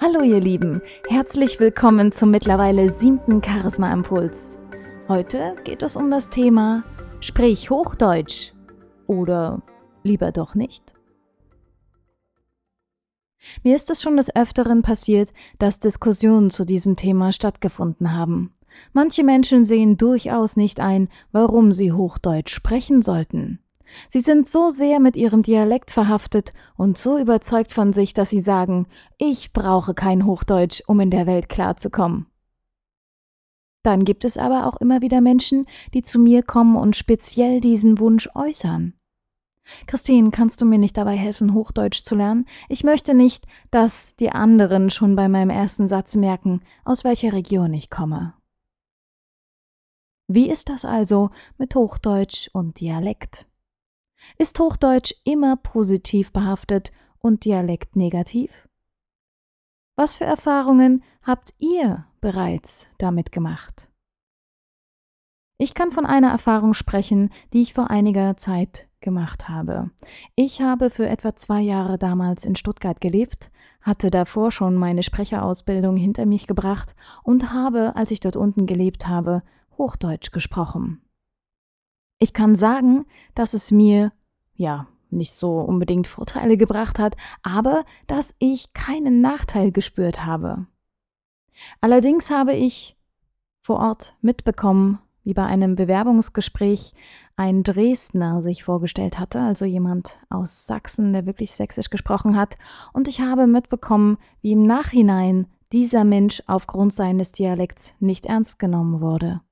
Hallo ihr Lieben, herzlich willkommen zum mittlerweile siebten Charisma Impuls. Heute geht es um das Thema Sprich Hochdeutsch oder lieber doch nicht. Mir ist es schon des Öfteren passiert, dass Diskussionen zu diesem Thema stattgefunden haben. Manche Menschen sehen durchaus nicht ein, warum sie Hochdeutsch sprechen sollten. Sie sind so sehr mit ihrem Dialekt verhaftet und so überzeugt von sich, dass sie sagen, ich brauche kein Hochdeutsch, um in der Welt klarzukommen. Dann gibt es aber auch immer wieder Menschen, die zu mir kommen und speziell diesen Wunsch äußern. Christine, kannst du mir nicht dabei helfen, Hochdeutsch zu lernen? Ich möchte nicht, dass die anderen schon bei meinem ersten Satz merken, aus welcher Region ich komme. Wie ist das also mit Hochdeutsch und Dialekt? Ist Hochdeutsch immer positiv behaftet und Dialekt negativ? Was für Erfahrungen habt ihr bereits damit gemacht? Ich kann von einer Erfahrung sprechen, die ich vor einiger Zeit gemacht habe. Ich habe für etwa zwei Jahre damals in Stuttgart gelebt, hatte davor schon meine Sprecherausbildung hinter mich gebracht und habe, als ich dort unten gelebt habe, Hochdeutsch gesprochen. Ich kann sagen, dass es mir, ja, nicht so unbedingt Vorteile gebracht hat, aber dass ich keinen Nachteil gespürt habe. Allerdings habe ich vor Ort mitbekommen, wie bei einem Bewerbungsgespräch ein Dresdner sich vorgestellt hatte, also jemand aus Sachsen, der wirklich sächsisch gesprochen hat, und ich habe mitbekommen, wie im Nachhinein dieser Mensch aufgrund seines Dialekts nicht ernst genommen wurde.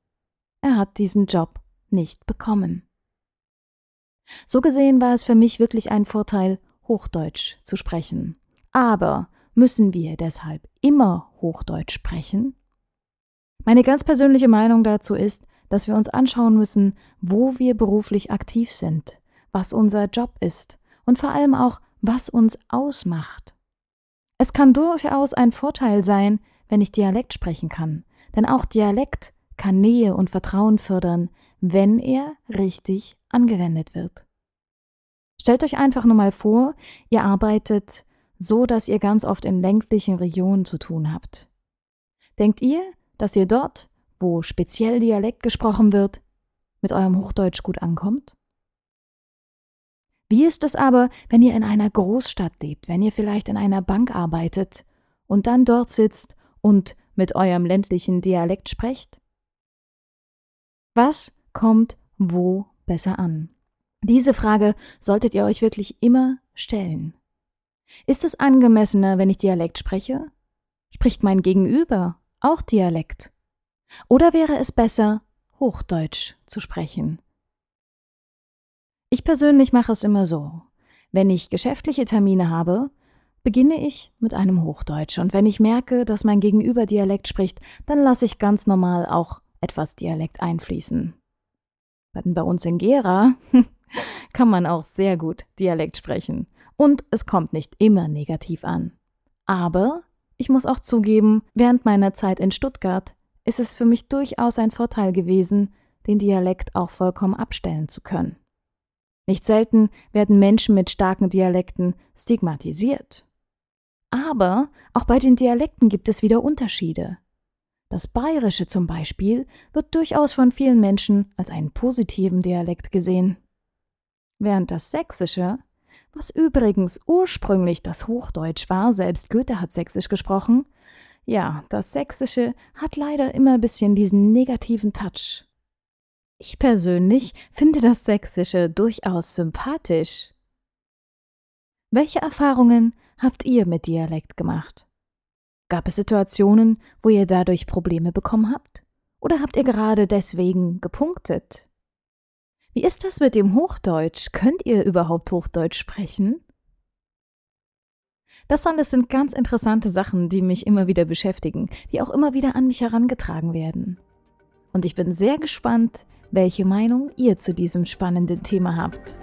Er hat diesen Job nicht bekommen. So gesehen war es für mich wirklich ein Vorteil, Hochdeutsch zu sprechen. Aber müssen wir deshalb immer Hochdeutsch sprechen? Meine ganz persönliche Meinung dazu ist, dass wir uns anschauen müssen, wo wir beruflich aktiv sind, was unser Job ist und vor allem auch, was uns ausmacht. Es kann durchaus ein Vorteil sein, wenn ich Dialekt sprechen kann, denn auch Dialekt kann Nähe und Vertrauen fördern, wenn er richtig angewendet wird. Stellt euch einfach nur mal vor, ihr arbeitet so, dass ihr ganz oft in ländlichen Regionen zu tun habt. Denkt ihr, dass ihr dort, wo speziell Dialekt gesprochen wird, mit eurem Hochdeutsch gut ankommt? Wie ist es aber, wenn ihr in einer Großstadt lebt, wenn ihr vielleicht in einer Bank arbeitet und dann dort sitzt und mit eurem ländlichen Dialekt sprecht? Was kommt wo besser an? Diese Frage solltet ihr euch wirklich immer stellen. Ist es angemessener, wenn ich Dialekt spreche? Spricht mein Gegenüber auch Dialekt? Oder wäre es besser, Hochdeutsch zu sprechen? Ich persönlich mache es immer so. Wenn ich geschäftliche Termine habe, beginne ich mit einem Hochdeutsch und wenn ich merke, dass mein Gegenüber Dialekt spricht, dann lasse ich ganz normal auch etwas Dialekt einfließen. Bei uns in Gera kann man auch sehr gut Dialekt sprechen. Und es kommt nicht immer negativ an. Aber ich muss auch zugeben, während meiner Zeit in Stuttgart ist es für mich durchaus ein Vorteil gewesen, den Dialekt auch vollkommen abstellen zu können. Nicht selten werden Menschen mit starken Dialekten stigmatisiert. Aber auch bei den Dialekten gibt es wieder Unterschiede. Das Bayerische zum Beispiel wird durchaus von vielen Menschen als einen positiven Dialekt gesehen. Während das Sächsische, was übrigens ursprünglich das Hochdeutsch war, selbst Goethe hat Sächsisch gesprochen, ja, das Sächsische hat leider immer ein bisschen diesen negativen Touch. Ich persönlich finde das Sächsische durchaus sympathisch. Welche Erfahrungen habt ihr mit Dialekt gemacht? Gab es Situationen, wo ihr dadurch Probleme bekommen habt? Oder habt ihr gerade deswegen gepunktet? Wie ist das mit dem Hochdeutsch? Könnt ihr überhaupt Hochdeutsch sprechen? Das alles sind ganz interessante Sachen, die mich immer wieder beschäftigen, die auch immer wieder an mich herangetragen werden. Und ich bin sehr gespannt, welche Meinung ihr zu diesem spannenden Thema habt.